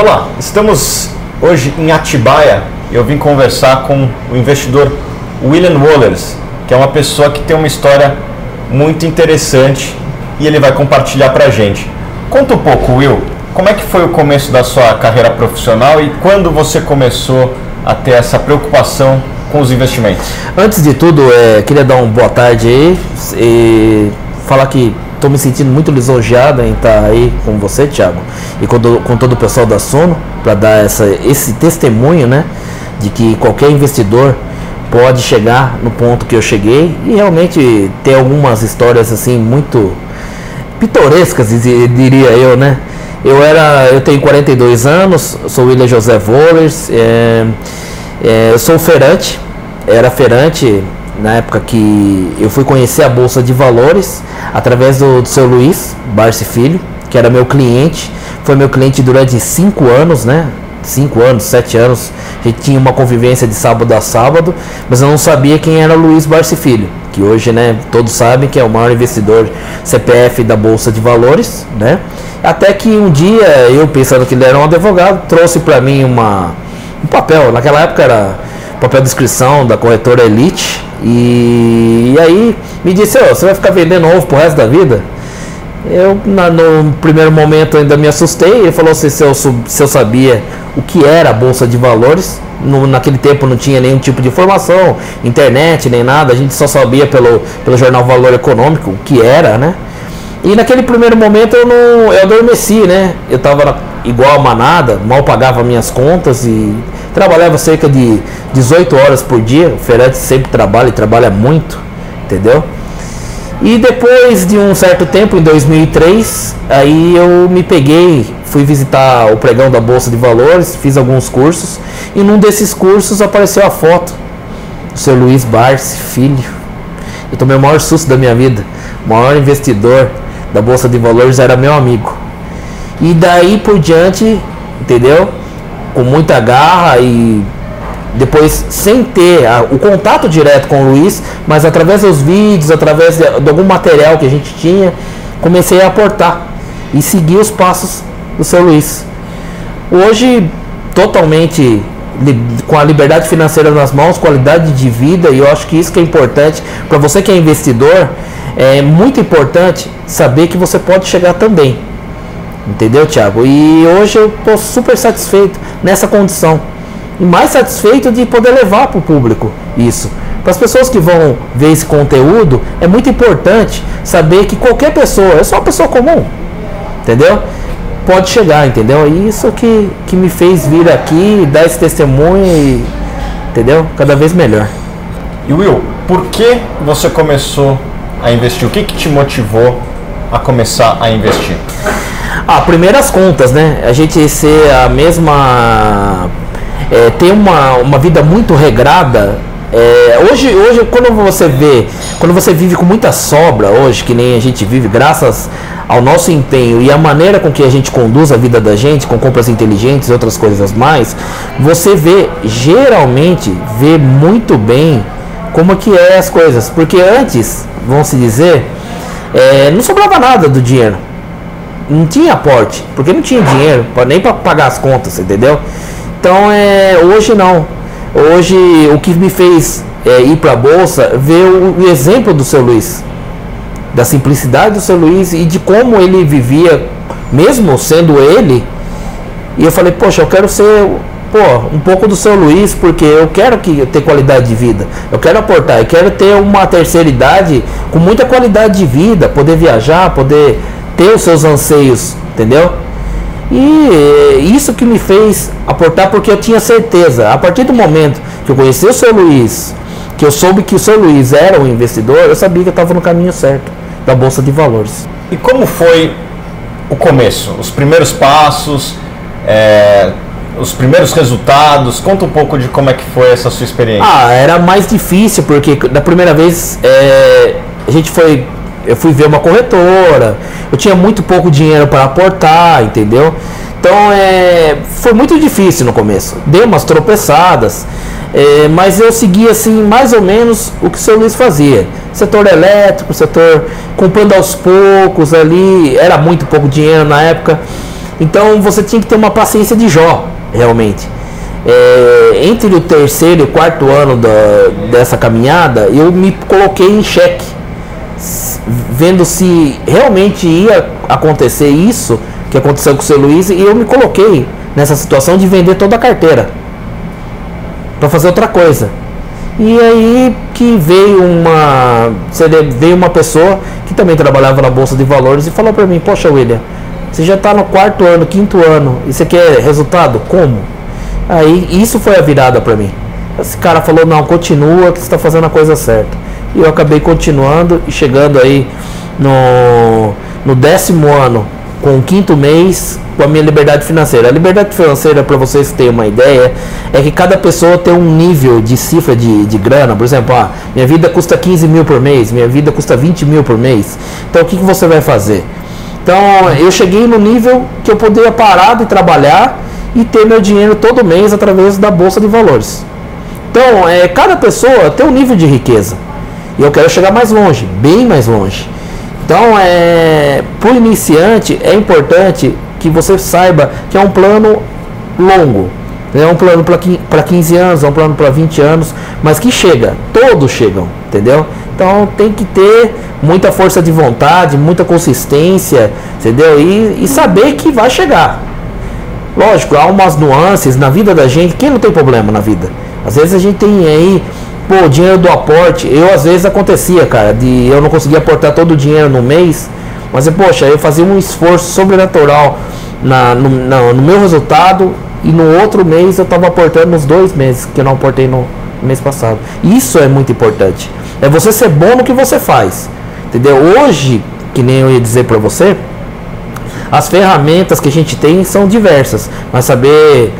Olá, estamos hoje em Atibaia. Eu vim conversar com o investidor William Wallers, que é uma pessoa que tem uma história muito interessante e ele vai compartilhar para a gente. Conta um pouco, Will, como é que foi o começo da sua carreira profissional e quando você começou a ter essa preocupação com os investimentos? Antes de tudo, é, queria dar uma boa tarde aí e falar que estou me sentindo muito lisonjeado em estar aí com você, Thiago, e com, do, com todo o pessoal da Sono, para dar essa, esse testemunho, né, de que qualquer investidor pode chegar no ponto que eu cheguei e realmente ter algumas histórias assim muito pitorescas, diria eu, né? Eu era, eu tenho 42 anos, sou William José Vollers, é, é, eu sou feirante, era feirante na época que eu fui conhecer a Bolsa de Valores através do, do seu Luiz Barci Filho, que era meu cliente, foi meu cliente durante cinco anos, né? Cinco anos, sete anos, a gente tinha uma convivência de sábado a sábado, mas eu não sabia quem era Luiz Barci Filho, que hoje, né, todos sabem que é o maior investidor CPF da Bolsa de Valores, né? Até que um dia, eu pensando que ele era um advogado, trouxe para mim uma, um papel, naquela época era papel de inscrição da corretora Elite, e, e aí me disse, oh, você vai ficar vendendo ovo pro resto da vida? Eu, na, no primeiro momento, ainda me assustei. Ele falou assim, se eu, se eu sabia o que era a Bolsa de Valores. No, naquele tempo não tinha nenhum tipo de informação, internet, nem nada. A gente só sabia pelo, pelo jornal Valor Econômico o que era, né? E naquele primeiro momento eu não eu adormeci, né? Eu tava igual a manada, mal pagava minhas contas e trabalhava cerca de 18 horas por dia. O Ferretti sempre trabalha e trabalha muito, entendeu? E depois de um certo tempo, em 2003, aí eu me peguei, fui visitar o pregão da Bolsa de Valores, fiz alguns cursos e num desses cursos apareceu a foto do seu Luiz Barsi, filho. Eu tomei o maior susto da minha vida. O maior investidor da Bolsa de Valores era meu amigo. E daí por diante, entendeu? Com muita garra e depois sem ter a, o contato direto com o Luiz, mas através dos vídeos, através de, de, algum material que a gente tinha, comecei a aportar e seguir os passos do seu Luiz. Hoje, totalmente com a liberdade financeira nas mãos, qualidade de vida, e eu acho que isso que é importante para você que é investidor, é muito importante saber que você pode chegar também. Entendeu, Thiago? E hoje eu estou super satisfeito nessa condição e mais satisfeito de poder levar para o público isso. Para as pessoas que vão ver esse conteúdo, é muito importante saber que qualquer pessoa, é só uma pessoa comum, entendeu? Pode chegar, entendeu? E isso que, que me fez vir aqui, dar esse testemunho e, entendeu? Cada vez melhor. E Will, por que você começou a investir? O que, que te motivou a começar a investir? Ah, primeiras contas, né? A gente ser a mesma é, ter uma, uma vida muito regrada. É, hoje, hoje, quando você vê, quando você vive com muita sobra hoje, que nem a gente vive, graças ao nosso empenho e a maneira com que a gente conduz a vida da gente, com compras inteligentes e outras coisas mais, você vê, geralmente, vê muito bem como que é as coisas. Porque antes, vamos se dizer, é, não sobrava nada do dinheiro. Não tinha aporte, porque não tinha dinheiro nem para pagar as contas, entendeu? Então é, hoje não. Hoje o que me fez é, ir para a bolsa ver o, o, exemplo do seu Luiz, da simplicidade do seu Luiz e de como ele vivia, mesmo sendo ele. E eu falei, poxa, eu quero ser pô, um pouco do seu Luiz, porque eu quero que ter qualidade de vida. Eu quero aportar, eu quero ter uma terceira idade com muita qualidade de vida, poder viajar, poder ter os seus anseios, entendeu? E isso que me fez aportar porque eu tinha certeza. A partir do momento que eu conheci o seu Luiz, que eu soube que o seu Luiz era um investidor, eu sabia que eu estava no caminho certo da Bolsa de Valores. E como foi o começo? Os primeiros passos, é, os primeiros resultados? Conta um pouco de como é que foi essa sua experiência. Ah, era mais difícil porque da primeira vez é, a gente foi eu fui ver uma corretora, eu tinha muito pouco dinheiro para aportar, entendeu? Então é, foi muito difícil no começo. Dei umas tropeçadas, é, mas eu seguia assim mais ou menos o que o seu Luiz fazia. Setor elétrico, setor comprando aos poucos ali, era muito pouco dinheiro na época. Então você tinha que ter uma paciência de Jó, realmente. É, entre o terceiro e o quarto ano da, dessa caminhada, eu me coloquei em xeque, vendo se realmente ia acontecer isso que aconteceu com o seu Luiz, e eu me coloquei nessa situação de vender toda a carteira para fazer outra coisa. E aí que veio uma veio uma pessoa que também trabalhava na bolsa de valores e falou para mim: "Poxa, William, você já está no quarto ano, quinto ano e você quer resultado? Como?" Aí isso foi a virada para mim. Esse cara falou: "Não, continua que está fazendo a coisa certa." E eu acabei continuando e chegando aí no no décimo ano, com o quinto mês, com a minha liberdade financeira. A liberdade financeira, para vocês terem uma ideia, é que cada pessoa tem um nível de cifra de, de grana. Por exemplo, ah, minha vida custa 15 mil por mês, minha vida custa 20 mil por mês. Então, o que, que você vai fazer? Então, eu cheguei no nível que eu poderia parar de trabalhar e ter meu dinheiro todo mês através da bolsa de valores. Então, é, cada pessoa tem um nível de riqueza. E eu quero chegar mais longe, bem mais longe. Então, é, para o iniciante, é importante que você saiba que é um plano longo. É um plano para 15 anos, é um plano para 20 anos, mas que chega, todos chegam, entendeu? Então tem que ter muita força de vontade, muita consistência, entendeu? E, e saber que vai chegar. Lógico, há umas nuances na vida da gente, quem não tem problema na vida? Às vezes a gente tem aí, pô, dinheiro do aporte. Eu às vezes acontecia, cara, de eu não conseguia aportar todo o dinheiro no mês mas, poxa, eu fazia um esforço sobrenatural na, no, na, no meu resultado e no outro mês eu estava aportando nos dois meses que eu não aportei no mês passado. Isso é muito importante. É você ser bom no que você faz. Entendeu? Hoje, que nem eu ia dizer para você, as ferramentas que a gente tem são diversas, mas saber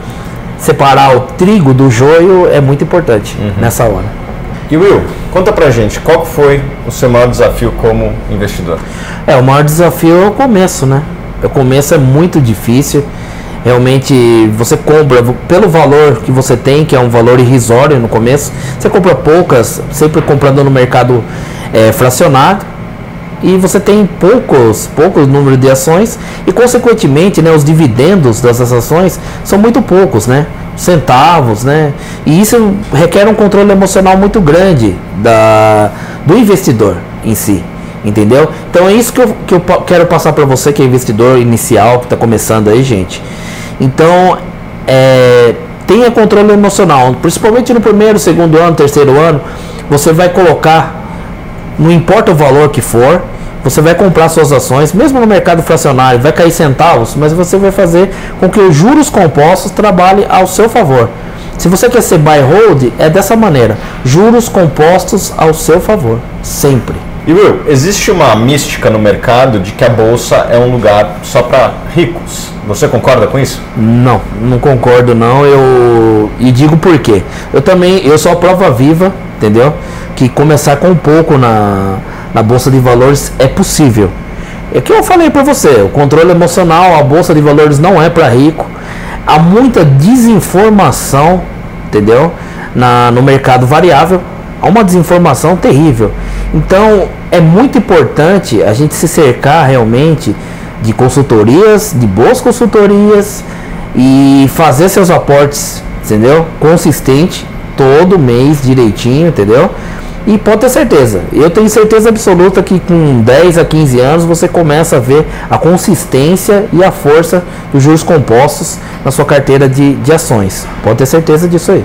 separar o trigo do joio é muito importante uhum. nessa hora. E Will, conta pra gente, qual foi o seu maior desafio como investidor? É, o maior desafio é o começo, né? O começo é muito difícil. Realmente você compra pelo valor que você tem, que é um valor irrisório no começo, você compra poucas, sempre comprando no mercado é, fracionado e você tem poucos, poucos número de ações e consequentemente, né, os dividendos dessas ações são muito poucos, né? centavos, né? E isso requer um controle emocional muito grande da, do investidor em si, entendeu? Então é isso que eu, que eu quero passar para você que é investidor inicial, que está começando aí, gente. Então, é, tenha controle emocional, principalmente no primeiro, segundo ano, terceiro ano, você vai colocar, não importa o valor que for, você vai comprar suas ações, mesmo no mercado fracionário, vai cair centavos, mas você vai fazer com que os juros compostos trabalhem ao seu favor. Se você quer ser buy hold, é dessa maneira: juros compostos ao seu favor, sempre. E Will, existe uma mística no mercado de que a bolsa é um lugar só para ricos. Você concorda com isso? Não, não concordo não. Eu e digo por quê. Eu também, eu sou a prova viva, entendeu? Que começar com um pouco na na bolsa de valores é possível. É que eu falei para você, o controle emocional, a bolsa de valores não é para rico. Há muita desinformação, entendeu? Na, no mercado variável, há uma desinformação terrível. Então, é muito importante a gente se cercar realmente de consultorias, de boas consultorias e fazer seus aportes, entendeu? Consistente, todo mês direitinho, entendeu? E pode ter certeza, eu tenho certeza absoluta que com 10 a 15 anos você começa a ver a consistência e a força dos juros compostos na sua carteira de, de ações. Pode ter certeza disso aí.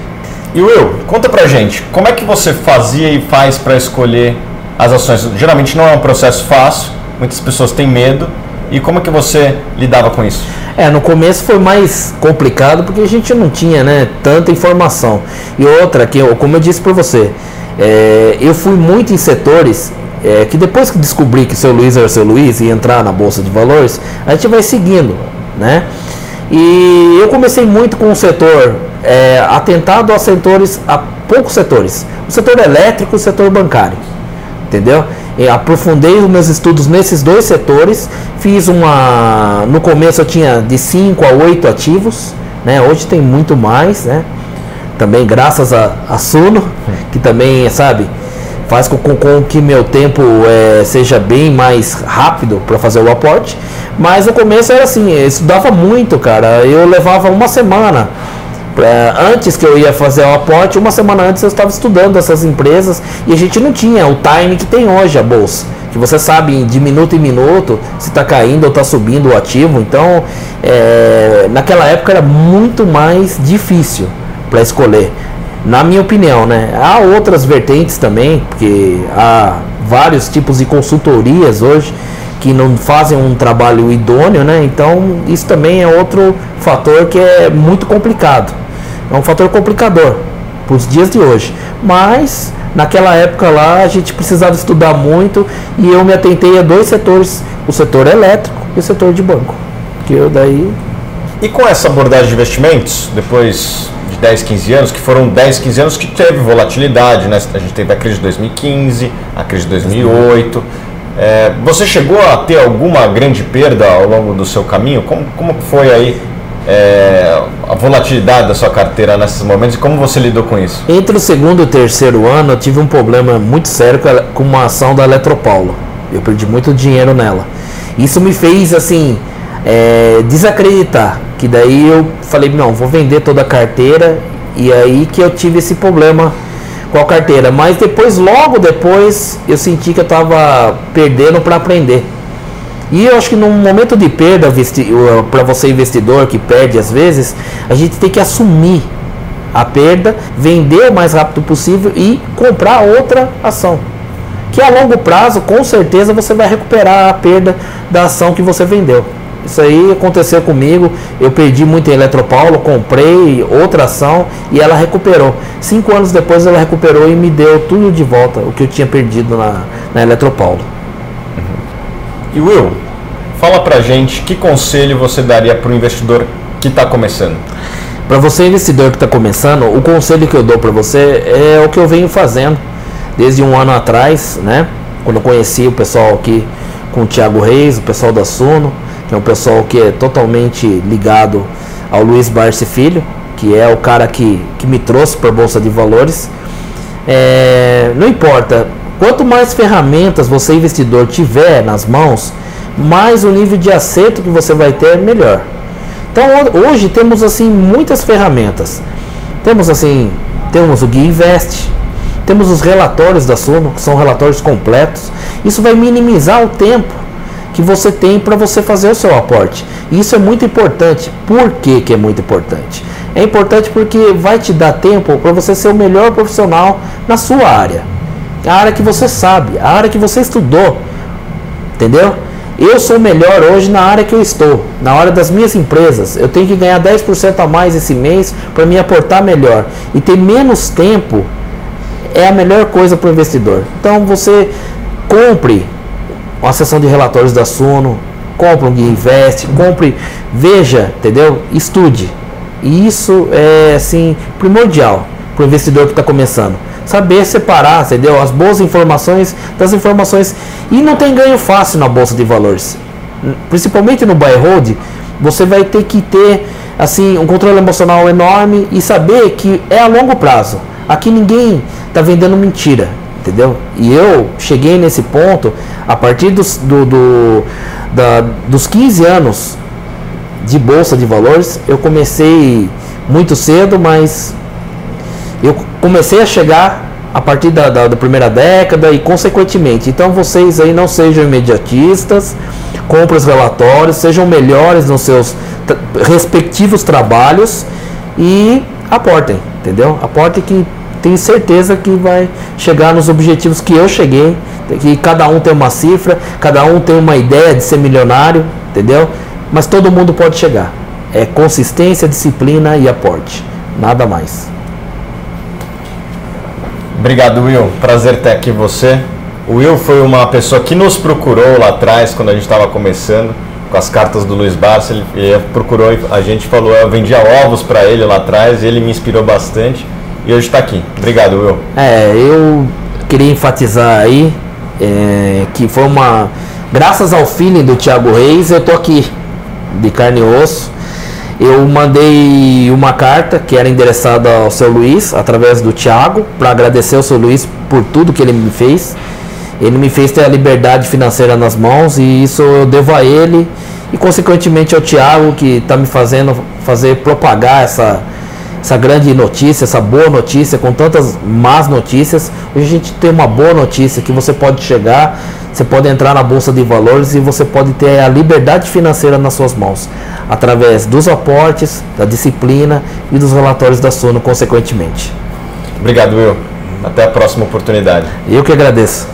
E Will, conta pra gente, como é que você fazia e faz para escolher as ações? Geralmente não é um processo fácil, muitas pessoas têm medo. E como é que você lidava com isso? É, no começo foi mais complicado porque a gente não tinha né, tanta informação. E outra, que como eu disse para você, é, eu fui muito em setores é, que depois que descobri que seu Luiz era seu Luiz e entrar na bolsa de valores, a gente vai seguindo, né? E eu comecei muito com o setor é, atentado a setores, a poucos setores, o setor elétrico o setor bancário, entendeu? E aprofundei os meus estudos nesses dois setores, fiz uma, no começo eu tinha de 5 a 8 ativos, né? Hoje tem muito mais, né? Também graças a, a Suno, que também, sabe, faz com, com, com que meu tempo é, seja bem mais rápido para fazer o aporte. Mas no começo era assim, eu estudava muito, cara. Eu levava uma semana. Antes que eu ia fazer o aporte, uma semana antes eu estava estudando essas empresas e a gente não tinha o time que tem hoje a bolsa. Que você sabe de minuto em minuto se está caindo ou está subindo o ativo. Então, é, naquela época era muito mais difícil para escolher na minha opinião, né? Há outras vertentes também, porque há vários tipos de consultorias hoje que não fazem um trabalho idôneo, né? Então isso também é outro fator que é muito complicado. É um fator complicador para os dias de hoje. Mas naquela época lá a gente precisava estudar muito e eu me atentei a dois setores, o setor elétrico e o setor de banco. Que eu daí. E com essa abordagem de investimentos, depois de 10, 15 anos, que foram 10, 15 anos que teve volatilidade, né? A gente teve a crise de 2015, a crise de 2008. É, você chegou a ter alguma grande perda ao longo do seu caminho? Como, como foi aí é, a volatilidade da sua carteira nesses momentos e como você lidou com isso? Entre o segundo e o terceiro ano, eu tive um problema muito sério com uma ação da Eletropaulo. Eu perdi muito dinheiro nela. Isso me fez, assim, é, desacreditar. Que daí eu falei, não, vou vender toda a carteira. E aí que eu tive esse problema com a carteira. Mas depois, logo depois, eu senti que eu estava perdendo para aprender. E eu acho que num momento de perda, para você investidor que perde às vezes, a gente tem que assumir a perda, vender o mais rápido possível e comprar outra ação. Que a longo prazo, com certeza, você vai recuperar a perda da ação que você vendeu. Isso aí aconteceu comigo. Eu perdi muito em Eletropaulo, comprei outra ação e ela recuperou. Cinco anos depois ela recuperou e me deu tudo de volta, o que eu tinha perdido na, na Eletropaulo. E Will, fala pra gente que conselho você daria para o investidor que está começando? Para você investidor que está começando, o conselho que eu dou para você é o que eu venho fazendo desde um ano atrás, né? Quando eu conheci o pessoal aqui com o Thiago Reis, o pessoal da Suno é um pessoal que é totalmente ligado ao Luiz Barsi Filho, que é o cara que, que me trouxe para a Bolsa de Valores. É, não importa, quanto mais ferramentas você investidor tiver nas mãos, mais o nível de acerto que você vai ter, melhor. Então hoje temos assim muitas ferramentas. Temos assim, temos o Guia Invest, temos os relatórios da Suno, que são relatórios completos. Isso vai minimizar o tempo que você tem para você fazer o seu aporte. Isso é muito importante. Por que, que é muito importante? É importante porque vai te dar tempo para você ser o melhor profissional na sua área. A área que você sabe, a área que você estudou. Entendeu? Eu sou melhor hoje na área que eu estou, na hora das minhas empresas. Eu tenho que ganhar 10% a mais esse mês para me aportar melhor. E ter menos tempo é a melhor coisa para o investidor. Então você compre uma sessão de relatórios da Suno, compre um Guia Invest, compre, veja, entendeu? Estude. E isso é assim primordial para o investidor que está começando. Saber separar, entendeu? As boas informações das informações. E não tem ganho fácil na bolsa de valores. Principalmente no buy hold, você vai ter que ter assim um controle emocional enorme e saber que é a longo prazo. Aqui ninguém está vendendo mentira entendeu? E eu cheguei nesse ponto a partir dos, do, do, da, dos 15 anos de bolsa de valores. Eu comecei muito cedo, mas eu comecei a chegar a partir da, da, da, primeira década e consequentemente. Então vocês aí não sejam imediatistas, comprem os relatórios, sejam melhores nos seus respectivos trabalhos e aportem, entendeu? Aportem que tenho certeza que vai chegar nos objetivos que eu cheguei, que cada um tem uma cifra, cada um tem uma ideia de ser milionário, entendeu? Mas todo mundo pode chegar. É consistência, disciplina e aporte. Nada mais. Obrigado, Will. Prazer ter aqui você. O Will foi uma pessoa que nos procurou lá atrás, quando a gente estava começando, com as cartas do Luiz Barça. Ele procurou, a gente falou, eu vendia ovos para ele lá atrás, ele me inspirou bastante e hoje está aqui. Obrigado, Will. É, eu queria enfatizar aí é, que foi uma. Graças ao feeling do Thiago Reis, eu tô aqui, de carne e osso. Eu mandei uma carta que era endereçada ao seu Luiz, através do Thiago, para agradecer ao seu Luiz por tudo que ele me fez. Ele me fez ter a liberdade financeira nas mãos e isso eu devo a ele e consequentemente ao Tiago que está me fazendo fazer propagar essa, essa grande notícia, essa boa notícia com tantas más notícias. Hoje a gente tem uma boa notícia que você pode chegar, você pode entrar na bolsa de valores e você pode ter a liberdade financeira nas suas mãos através dos aportes, da disciplina e dos relatórios da Sono consequentemente. Obrigado, Will. Até a próxima oportunidade. Eu que agradeço.